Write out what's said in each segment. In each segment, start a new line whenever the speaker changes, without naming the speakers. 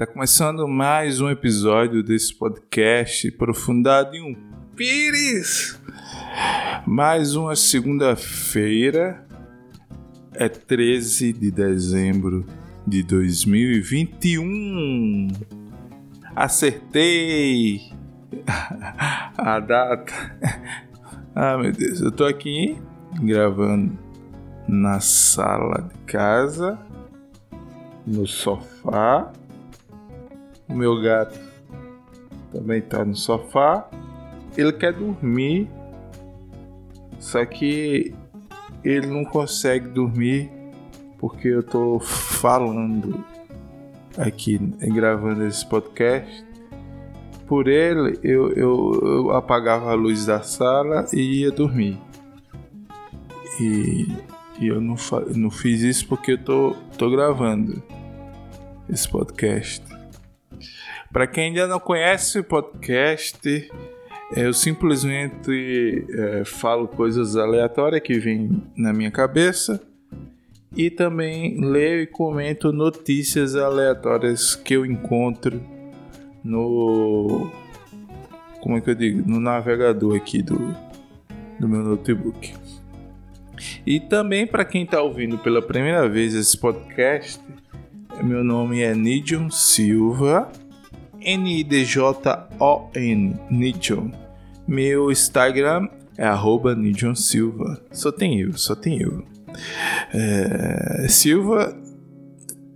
Tá começando mais um episódio desse podcast Profundado em um Pires. Mais uma segunda-feira, é 13 de dezembro de 2021. Acertei a data. Ah, meu Deus, eu tô aqui gravando na sala de casa, no sofá o meu gato também está no sofá. Ele quer dormir, só que ele não consegue dormir porque eu estou falando aqui gravando esse podcast. Por ele, eu, eu, eu, apagava a luz da sala e ia dormir. E, e eu não, não fiz isso porque eu tô, tô gravando esse podcast. Para quem ainda não conhece o podcast, eu simplesmente é, falo coisas aleatórias que vêm na minha cabeça e também leio e comento notícias aleatórias que eu encontro no como é que eu digo no navegador aqui do, do meu notebook. E também para quem está ouvindo pela primeira vez esse podcast, meu nome é Nidion Silva N-I-D-J-O-N, Nidjon. Meu Instagram é arroba Silva. Só tem eu, só tem eu. É, Silva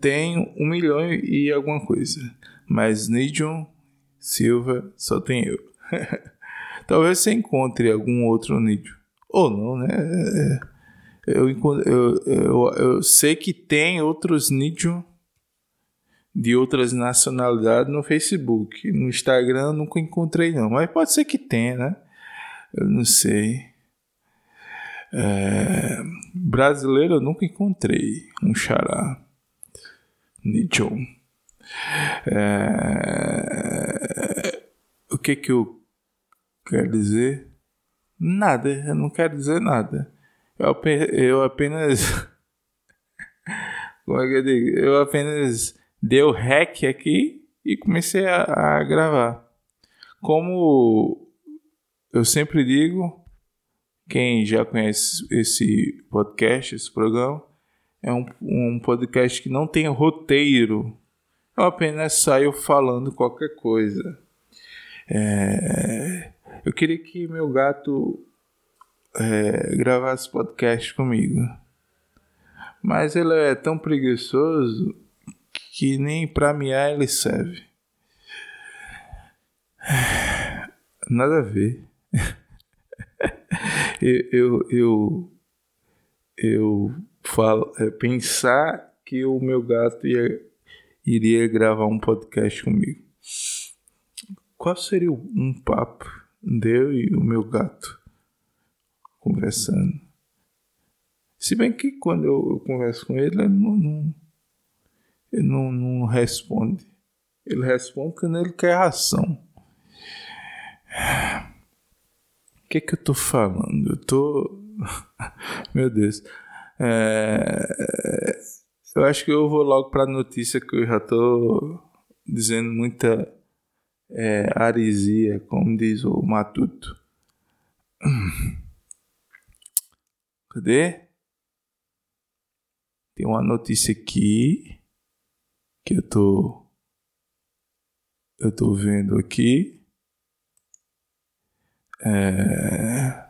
tem um milhão e alguma coisa. Mas Nidjon Silva só tem eu. Talvez você encontre algum outro Nidjon. Ou não, né? É, eu, eu, eu, eu sei que tem outros Nidjon de outras nacionalidades no Facebook. No Instagram nunca encontrei não, mas pode ser que tenha, né? Eu não sei. É... Brasileiro eu nunca encontrei um xará. Nichon. É... O que que eu quero dizer? Nada, eu não quero dizer nada. Eu, eu apenas. Como é que eu digo? Eu apenas deu rec aqui e comecei a, a gravar. Como eu sempre digo, quem já conhece esse podcast, esse programa, é um, um podcast que não tem roteiro. Eu apenas saio falando qualquer coisa. É, eu queria que meu gato é, gravasse podcast comigo. Mas ele é tão preguiçoso que nem para miar ele serve. Nada a ver. eu, eu, eu, eu falo, é, pensar que o meu gato ia, iria gravar um podcast comigo. Qual seria um papo de eu e o meu gato conversando? Se bem que quando eu, eu converso com ele, ele não, não ele não, não responde. Ele responde quando ele quer ação. O que é que eu tô falando? Eu tô. Meu Deus. É... Eu acho que eu vou logo para a notícia que eu já tô dizendo muita é, aresia, como diz o Matuto. Cadê? Tem uma notícia aqui que eu tô eu tô vendo aqui é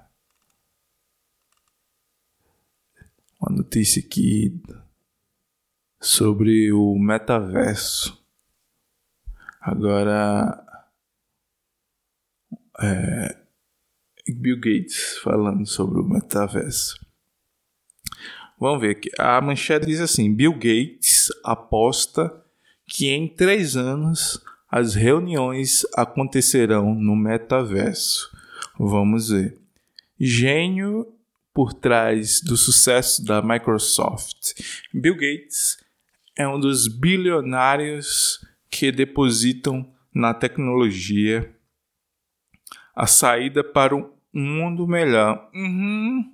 uma notícia aqui sobre o metaverso. Agora é, Bill Gates falando sobre o metaverso. Vamos ver aqui. A manchete diz assim: Bill Gates aposta que em três anos as reuniões acontecerão no metaverso. Vamos ver. Gênio por trás do sucesso da Microsoft. Bill Gates é um dos bilionários que depositam na tecnologia a saída para um mundo melhor. Uhum.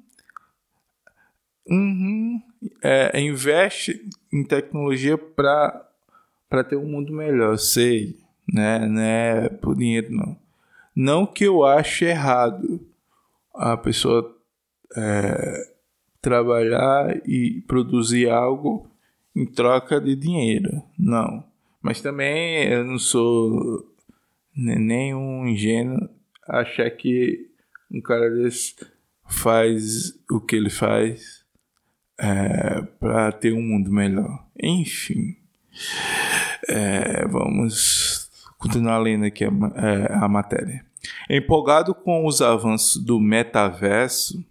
Uhum. É, investe em tecnologia para para ter um mundo melhor, sei, né? Não é por dinheiro não. Não que eu ache errado a pessoa é, trabalhar e produzir algo em troca de dinheiro, não. Mas também eu não sou nenhum ingênuo achar que um cara desse faz o que ele faz é, para ter um mundo melhor. Enfim, é, vamos continuar lendo aqui a, é, a matéria. Empolgado com os avanços do metaverso,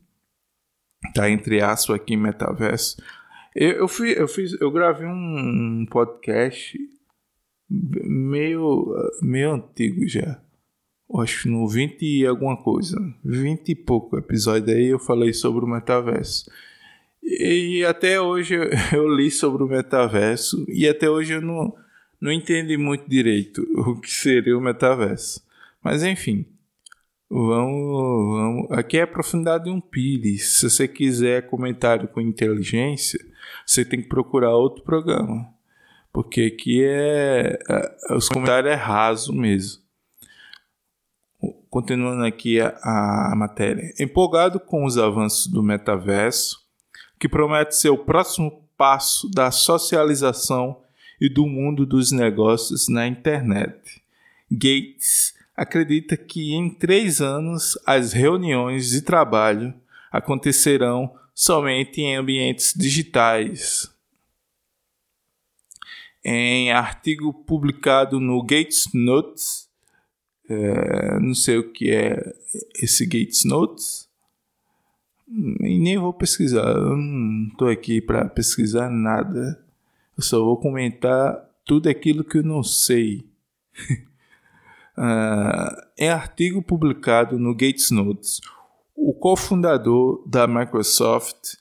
tá entre aspas aqui metaverso. Eu, eu, fui, eu fiz, eu gravei um, podcast meio, meio antigo já. Acho no 20 e alguma coisa. 20 e pouco episódio aí eu falei sobre o metaverso. E até hoje eu li sobre o metaverso e até hoje eu não, não entendi muito direito o que seria o metaverso. Mas enfim, vamos, vamos. Aqui é a profundidade de um pires. Se você quiser comentário com inteligência, você tem que procurar outro programa. Porque aqui é. é os comentários é raso mesmo. Continuando aqui a, a matéria. Empolgado com os avanços do metaverso, que promete ser o próximo passo da socialização e do mundo dos negócios na internet. Gates acredita que em três anos as reuniões de trabalho acontecerão somente em ambientes digitais. Em artigo publicado no Gates Notes, é, não sei o que é esse Gates Notes, e nem vou pesquisar, eu não estou aqui para pesquisar nada, eu só vou comentar tudo aquilo que eu não sei. uh, em artigo publicado no Gates Notes, o cofundador da Microsoft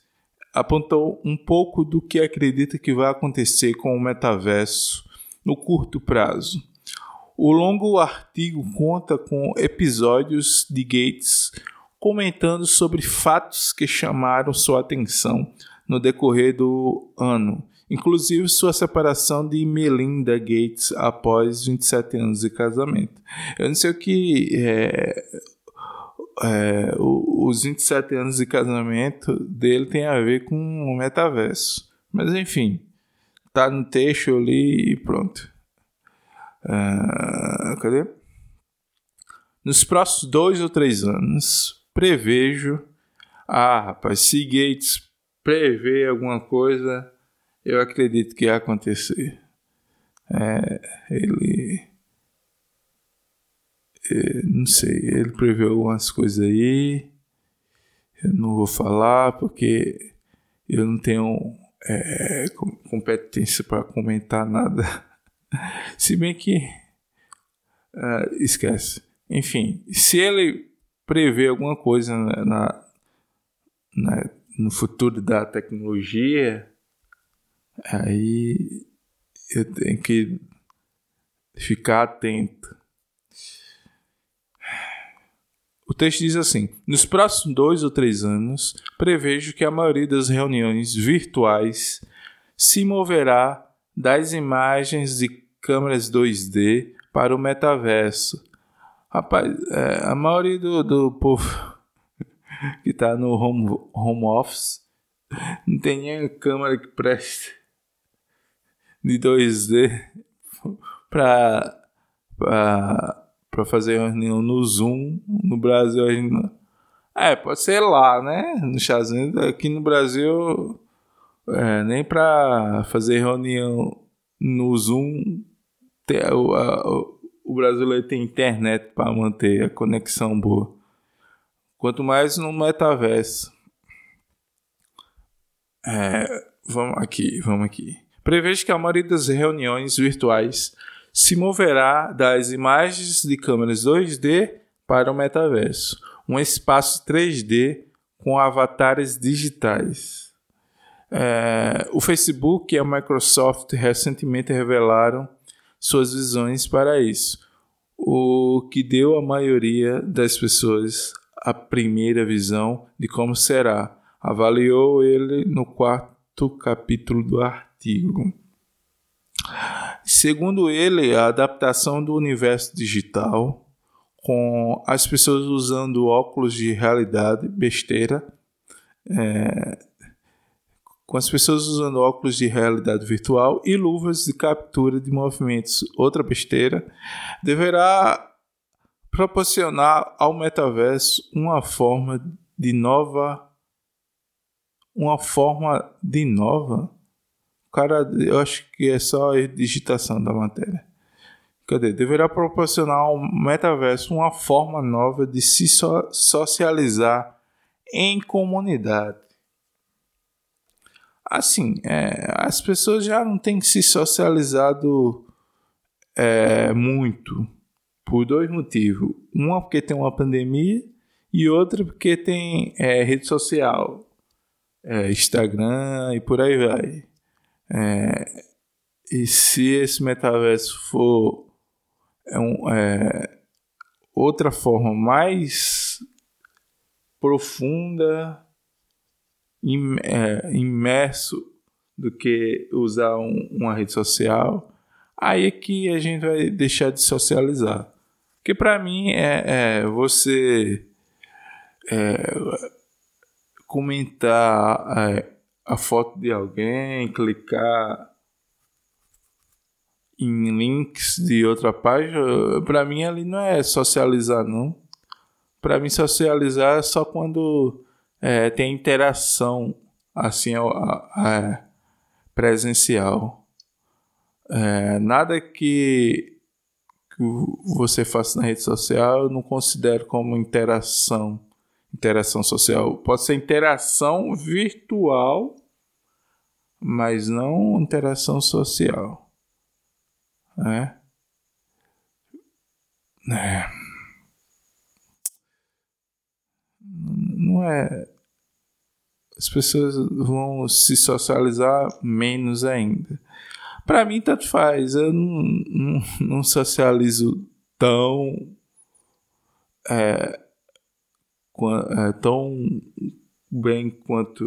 apontou um pouco do que acredita que vai acontecer com o metaverso no curto prazo. O longo artigo conta com episódios de Gates comentando sobre fatos que chamaram sua atenção no decorrer do ano, inclusive sua separação de Melinda Gates após 27 anos de casamento. Eu não sei o que é, é, os 27 anos de casamento dele tem a ver com o metaverso. Mas enfim, tá no texto ali e pronto. Uh, cadê? Nos próximos dois ou três anos, prevejo. Ah, rapaz, se Gates prevê alguma coisa, eu acredito que ia acontecer. É, ele é, não sei, ele preveu algumas coisas aí. Eu não vou falar porque eu não tenho é, competência para comentar nada. Se bem que. Uh, esquece. Enfim, se ele prevê alguma coisa na, na, na, no futuro da tecnologia, aí eu tenho que ficar atento. O texto diz assim: Nos próximos dois ou três anos, prevejo que a maioria das reuniões virtuais se moverá das imagens de câmeras 2D para o metaverso. Rapaz, é, a maioria do, do povo que está no home, home office não tem nem câmera que preste de 2D para para fazer reunião no Zoom no Brasil ainda. É, pode ser lá, né? No Shazam, aqui no Brasil, é, nem para fazer reunião no Zoom, ter, o, a, o brasileiro tem internet para manter a conexão boa. Quanto mais no metaverso. É, vamos aqui, vamos aqui. Prevejo que a maioria das reuniões virtuais se moverá das imagens de câmeras 2D para o metaverso, um espaço 3D com avatares digitais. É, o Facebook e a Microsoft recentemente revelaram suas visões para isso, o que deu à maioria das pessoas a primeira visão de como será. Avaliou ele no quarto capítulo do artigo. Segundo ele, a adaptação do universo digital, com as pessoas usando óculos de realidade besteira, é, com as pessoas usando óculos de realidade virtual e luvas de captura de movimentos, outra besteira, deverá proporcionar ao metaverso uma forma de nova uma forma de nova. Cara eu acho que é só a digitação da matéria. Cadê? Deverá proporcionar ao metaverso uma forma nova de se so socializar em comunidade. Assim, é, as pessoas já não têm se socializado é, muito por dois motivos. Uma porque tem uma pandemia e outra porque tem é, rede social, é, Instagram e por aí vai. É, e se esse metaverso for é um, é, outra forma mais profunda é, imerso do que usar um, uma rede social, aí é que a gente vai deixar de socializar. Porque para mim é, é você é, comentar é, a foto de alguém, clicar em links de outra página, para mim ali não é socializar não. Para mim socializar é só quando é, tem interação assim a, a, presencial. É, nada que, que você faça na rede social eu não considero como interação. Interação social. Pode ser interação virtual, mas não interação social. É. É. não é. As pessoas vão se socializar menos ainda. Para mim, tanto faz. Eu não, não, não socializo tão. É, tão bem quanto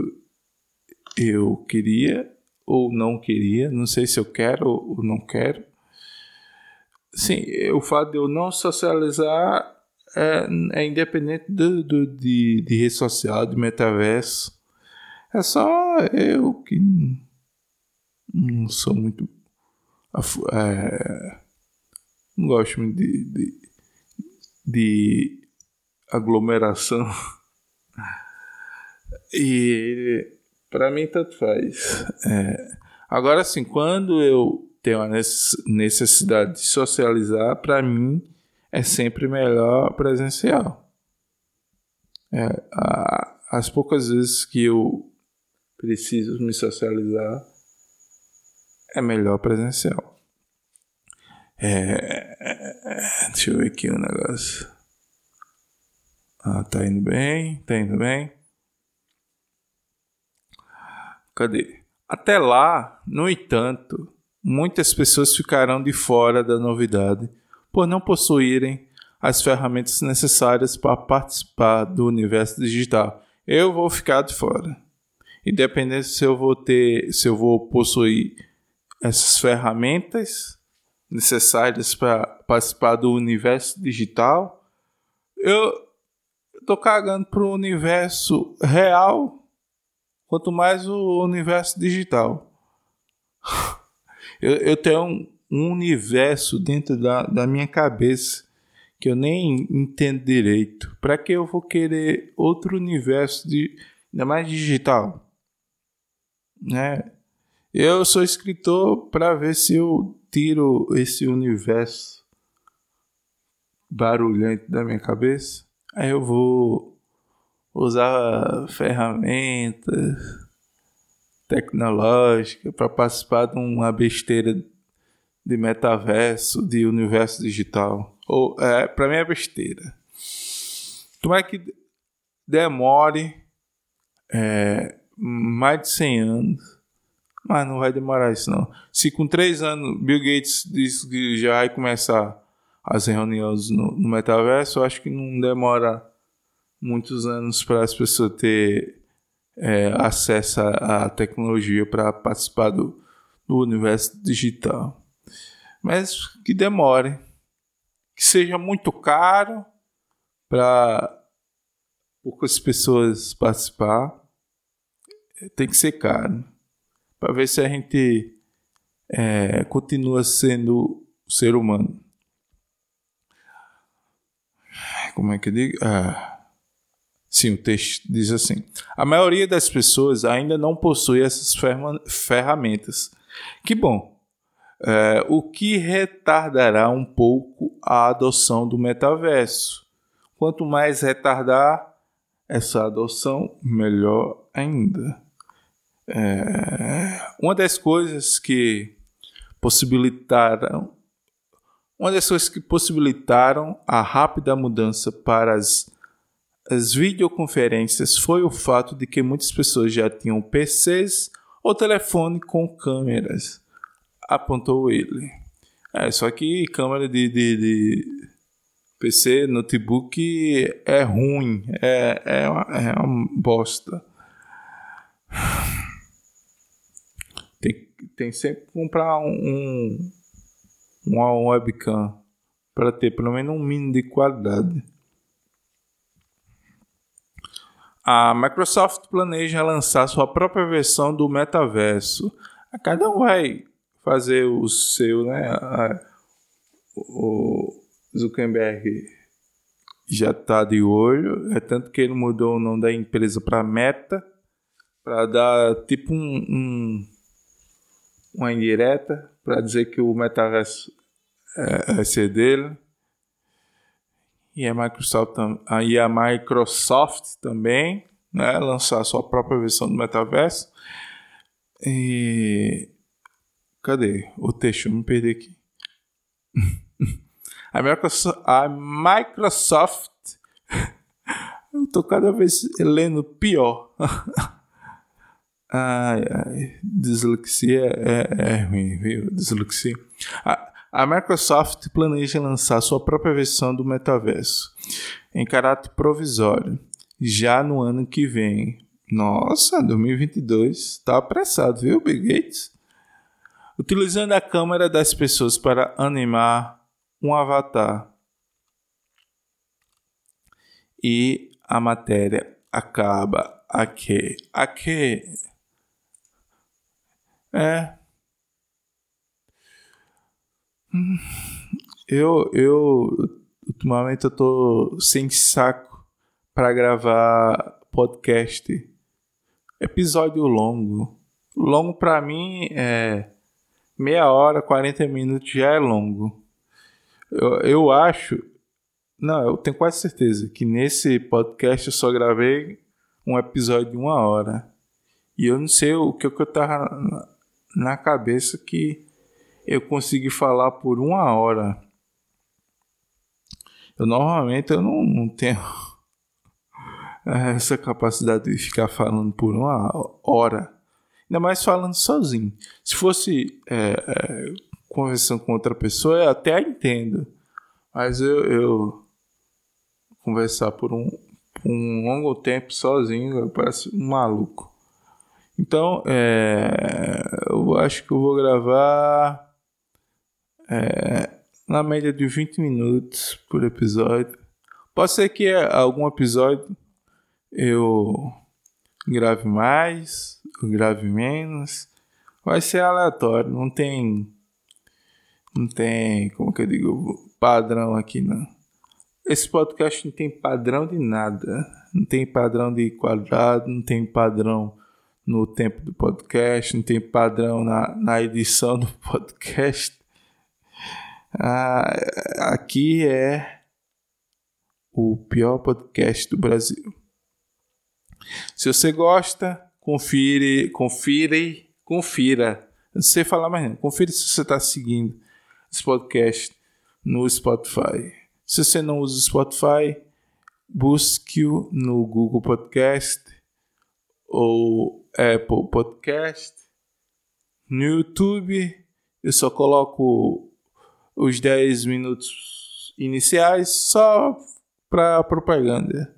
eu queria ou não queria. Não sei se eu quero ou não quero. Sim, o fato de eu não socializar é, é independente do, do, de, de rede social, de metaverso. É só eu que não sou muito. É, não gosto muito de, de, de aglomeração. E para mim tanto faz. É, agora sim, quando eu tenho a necessidade de socializar, para mim é sempre melhor presencial. É, a, as poucas vezes que eu preciso me socializar, é melhor presencial. É, deixa eu ver aqui um negócio. Ah, tá indo bem, tá indo bem. Cadê? Até lá, no entanto, muitas pessoas ficarão de fora da novidade por não possuírem as ferramentas necessárias para participar do universo digital. Eu vou ficar de fora. Independente se eu vou ter, se eu vou possuir essas ferramentas necessárias para participar do universo digital, eu tô cagando pro universo real, quanto mais o universo digital. eu, eu tenho um universo dentro da, da minha cabeça que eu nem entendo direito. Para que eu vou querer outro universo de ainda mais digital, né? Eu sou escritor para ver se eu tiro esse universo barulhento da minha cabeça. Aí eu vou usar ferramentas tecnológicas para participar de uma besteira de metaverso, de universo digital. Ou, é, para mim é besteira. Tomara que demore é, mais de 100 anos, mas não vai demorar isso não. Se com 3 anos Bill Gates diz que já vai começar as reuniões no, no metaverso, eu acho que não demora muitos anos para as pessoas ter é, acesso à tecnologia para participar do, do universo digital. mas que demore. Que seja muito caro para poucas pessoas participar. Tem que ser caro. Para ver se a gente é, continua sendo ser humano. Como é que eu digo? Ah, sim, o texto diz assim: a maioria das pessoas ainda não possui essas ferramentas. Que bom. É, o que retardará um pouco a adoção do metaverso. Quanto mais retardar essa adoção, melhor ainda. É, uma das coisas que possibilitaram uma das coisas que possibilitaram a rápida mudança para as, as videoconferências foi o fato de que muitas pessoas já tinham PCs ou telefone com câmeras, apontou ele. É, só que câmera de, de, de PC, notebook é ruim, é, é, uma, é uma bosta. Tem, tem sempre que comprar um uma webcam para ter pelo menos um mínimo de qualidade. A Microsoft planeja lançar sua própria versão do metaverso. Cada um vai fazer o seu, né? O Zuckerberg já está de olho, é tanto que ele mudou o nome da empresa para Meta, para dar tipo um, um uma indireta para dizer que o metaverso é, é ser dele. E a Microsoft, e a Microsoft também, né, lançar a sua própria versão do metaverso. E cadê o texto? Eu me perdi aqui. a Microsoft, a Microsoft eu tô cada vez lendo pior. Ai, ai, dislexia é, é ruim, viu? Dislexia. A, a Microsoft planeja lançar sua própria versão do metaverso em caráter provisório já no ano que vem. Nossa, 2022 tá apressado, viu, Bill Gates? Utilizando a câmera das pessoas para animar um avatar. E a matéria acaba aqui. Aqui é. Eu, eu, ultimamente eu tô sem saco para gravar podcast. Episódio longo. Longo para mim é meia hora, 40 minutos já é longo. Eu, eu acho, não, eu tenho quase certeza que nesse podcast eu só gravei um episódio de uma hora. E eu não sei o que, que eu tava na cabeça que eu consegui falar por uma hora. Eu normalmente eu não, não tenho essa capacidade de ficar falando por uma hora. Ainda mais falando sozinho. Se fosse é, é, conversando com outra pessoa, eu até entendo. Mas eu, eu conversar por um, um longo tempo sozinho, eu pareço um maluco. Então, é, eu acho que eu vou gravar é, na média de 20 minutos por episódio. Pode ser que algum episódio eu grave mais, eu grave menos. Vai ser aleatório, não tem. Não tem, como que eu digo, padrão aqui não. Esse podcast não tem padrão de nada. Não tem padrão de quadrado, não tem padrão no tempo do podcast, não tem padrão na, na edição do podcast. Ah, aqui é o pior podcast do Brasil. Se você gosta, confire, confire, confira. não sei falar mais não. Confira se você está seguindo esse podcast no Spotify. Se você não usa o Spotify, busque-o no Google Podcast ou Apple Podcast. No YouTube, eu só coloco os 10 minutos iniciais só para propaganda.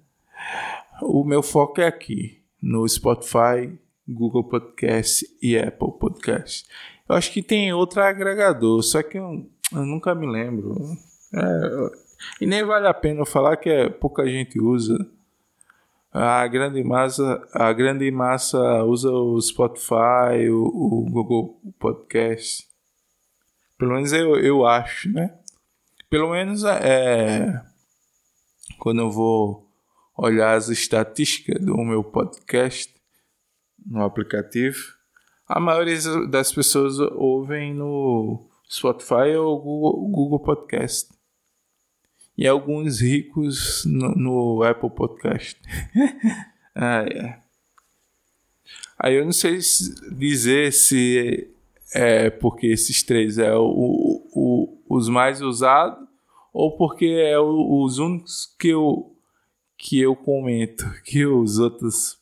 O meu foco é aqui, no Spotify, Google Podcast e Apple Podcast. Eu acho que tem outro agregador, só que eu, eu nunca me lembro. É, e nem vale a pena falar que é, pouca gente usa. A grande massa, a grande massa usa o Spotify, o, o Google Podcast. Pelo menos eu, eu acho, né? Pelo menos é, quando eu vou olhar as estatísticas do meu podcast no aplicativo, a maioria das pessoas ouvem no Spotify ou Google, Google Podcast. E alguns ricos no, no Apple Podcast. ah, é. Aí eu não sei dizer se é porque esses três é o, o, os mais usados ou porque é o, os únicos que eu, que eu comento, que os outros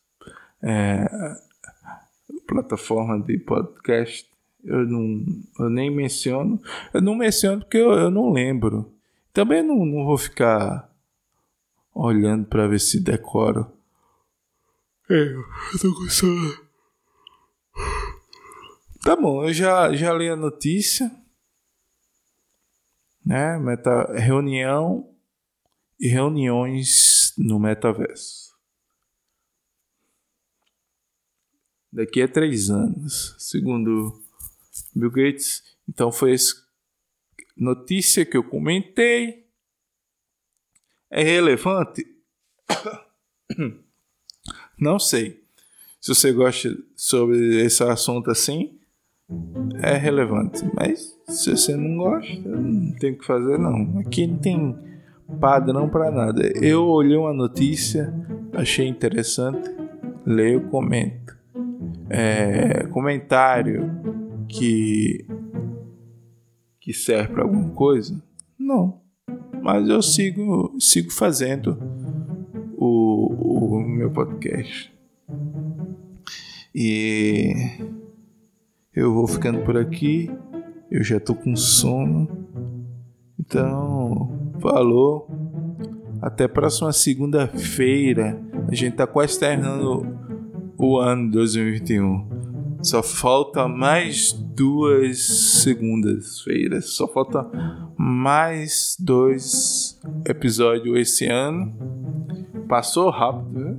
é, plataformas de podcast eu não eu nem menciono. Eu não menciono porque eu, eu não lembro. Também não, não vou ficar olhando para ver se decoro. É, eu tô com Tá bom, eu já, já li a notícia. Né? Meta, reunião e reuniões no metaverso. Daqui a três anos, segundo Bill Gates. Então foi essa notícia que eu comentei. É relevante? Não sei. Se você gosta sobre esse assunto assim, é relevante. Mas se você não gosta, não tem o que fazer não. Aqui não tem padrão para nada. Eu olhei uma notícia, achei interessante, leio, comento. É, comentário que que serve para alguma coisa? Não. Mas eu sigo sigo fazendo o, o meu podcast. E eu vou ficando por aqui. Eu já tô com sono. Então, falou. Até próxima segunda-feira. A gente tá quase terminando o ano 2021. Só falta mais duas segundas-feiras. Só falta mais dois episódios esse ano. Passou rápido, né?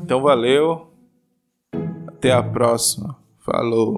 Então valeu. Até a próxima. Falou.